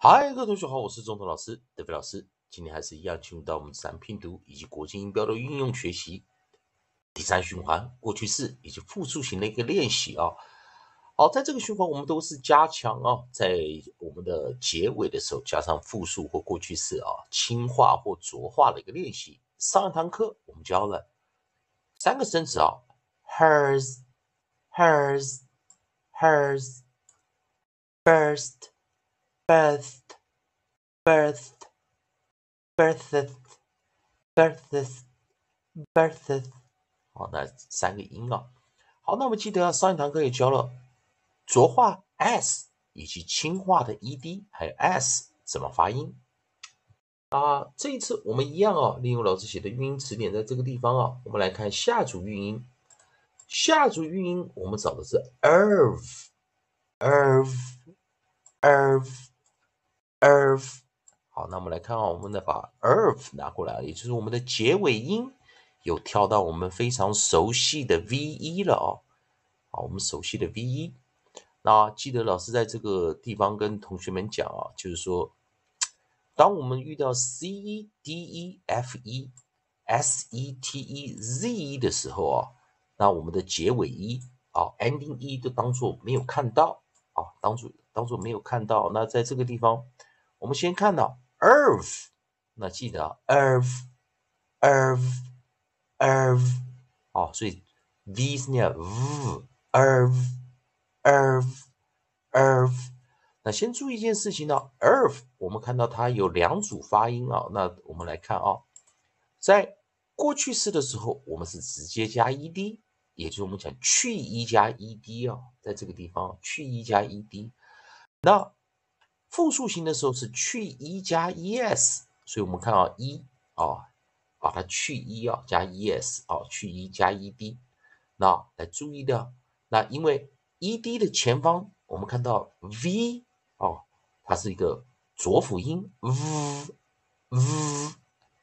嗨，各位同学好，我是中头老师德飞老师。今天还是一样进入到我们自然拼读以及国际音标的运用学习第三循环过去式以及复数型的一个练习啊。好，在这个循环我们都是加强啊，在我们的结尾的时候加上复数或过去式啊，轻化或浊化的一个练习。上一堂课我们教了三个生词啊：hers，hers，hers，first。Hers, hers, burst, birthed, birthed, birthed, birthed, birthed。好，那三个音啊。好，那我们记得上一堂课也教了浊化 s 以及轻化的 ed，还有 s 怎么发音啊？这一次我们一样啊，利用老师写的语音词典，在这个地方啊，我们来看下组语音。下组韵音，我们找的是 erv，erv，erv，erv。好，那我们来看啊，我们的把 erv 拿过来，也就是我们的结尾音，有跳到我们非常熟悉的 v 一了哦。好，我们熟悉的 v 一。那记得老师在这个地方跟同学们讲啊，就是说，当我们遇到 c e d e f e s e t e z e 的时候啊。那我们的结尾一啊，ending 一都当做没有看到啊，当做当做没有看到。那在这个地方，我们先看到 earth，那记得 earth，earth，earth，哦，所以 v 是念 v，earth，earth，earth。那先注意一件事情呢，earth，我们看到它有两组发音啊。那我们来看啊，在过去式的时候，我们是直接加 ed。也就是我们讲去一加 ed 啊，在这个地方去一加 ed，那复数型的时候是去一加 es，所以我们看到一啊，把它去一啊加 es 啊，去一加 ed，那来注意的，那因为 ed 的前方我们看到 v 哦，它是一个浊辅音 v v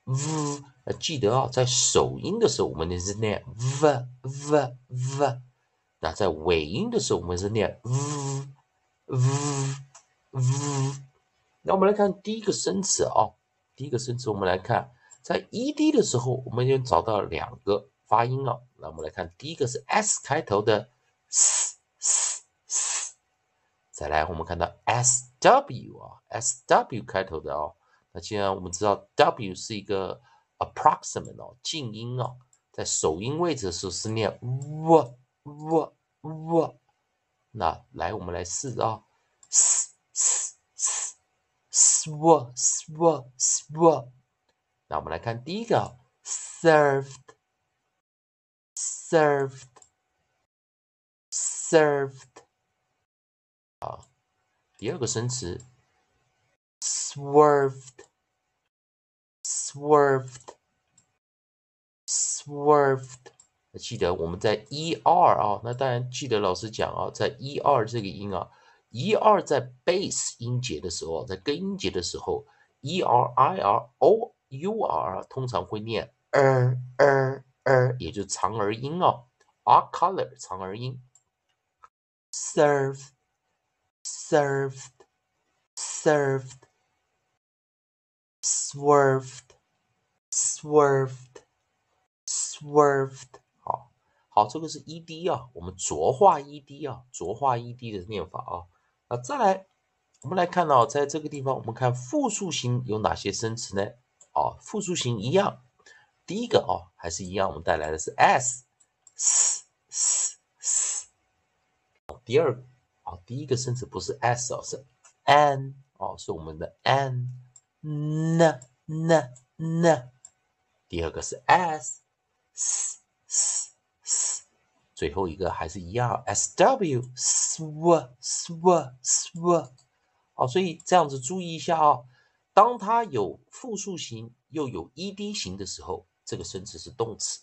v。记得啊，在首音的时候，我们是念 v v v；那在尾音的时候，我们是念 v v v。那我们来看第一个生词啊，第一个生词，我们来看在 ed 的时候，我们已经找到两个发音了。那我们来看第一个是 s 开头的 s s s，再来我们看到 s w 啊，s w 开头的哦。那既然我们知道 w 是一个 approximate 哦，静音哦，在首音位置的时候是念 w w w。那来，我们来试啊嘶 sw sw sw。那我们来看第一个，served served served。啊，第二个生词，swerved。Swerved, swerved。记得我们在 e r 啊，那当然记得老师讲啊，在 e r 这个音啊，e r 在 base 音节的时候，在根音节的时候，e r i r o u r 通常会念 er er er，也就是长儿音哦，r color 长儿音。Serve, served, served, swerved. Swerved, swerved，好，好，这个是 ed 啊，我们浊化 ed 啊，浊化 ed 的念法啊。啊再来，我们来看到，在这个地方，我们看复数型有哪些生词呢？啊，复数型一样，第一个啊，还是一样，我们带来的是 s, s, s, s。第二，啊，第一个生词不是 s 哦，是 n 哦，是我们的 n, n, n, n。第二个是 s s s s，最后一个还是一样 s w sw sw sw。好，所以这样子注意一下啊，当它有复数型又有 ed 型的时候，这个生词是动词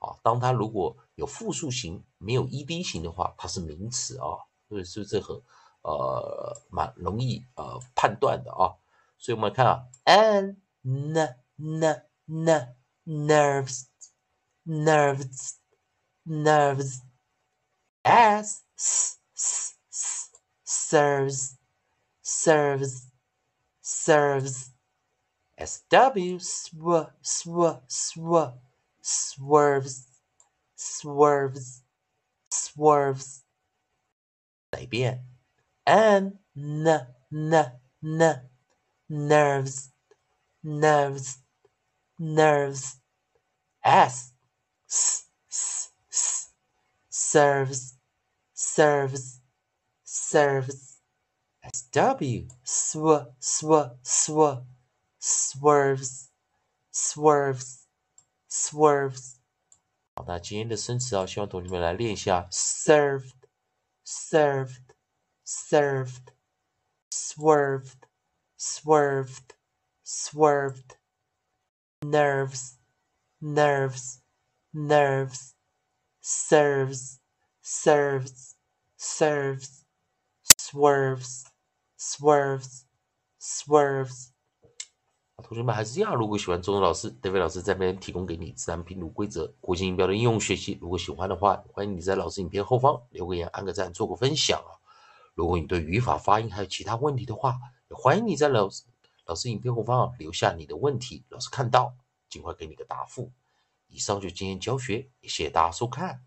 啊；当它如果有复数型没有 ed 型的话，它是名词啊。所以是不是很呃蛮容易呃判断的啊？所以我们看啊，n n n。n nerves nerves nerves. S s s serves. Serves. Serves as sw sw sw swerves. Swerves. Swerves. 改变 n n n n. Nerves. Nerves. Nerves. S s s serves, serves, serves. S W sw sw sw swerves, swerves, swerves. 好，那今天的生词啊，希望同学们来练一下：served, served, served, swerved, swerved, swerved, nerves, nerves, nerves, serves, Serves, serves, swerves, swerves, swerves. 同学们还是一样，如果喜欢中文老师、德伟老师这边提供给你自然拼读规则、国际音标的应用学习，如果喜欢的话，欢迎你在老师影片后方留个言、按个赞、做个分享啊！如果你对语法、发音还有其他问题的话，也欢迎你在老师老师影片后方留下你的问题，老师看到尽快给你个答复。以上就今天教学，谢谢大家收看。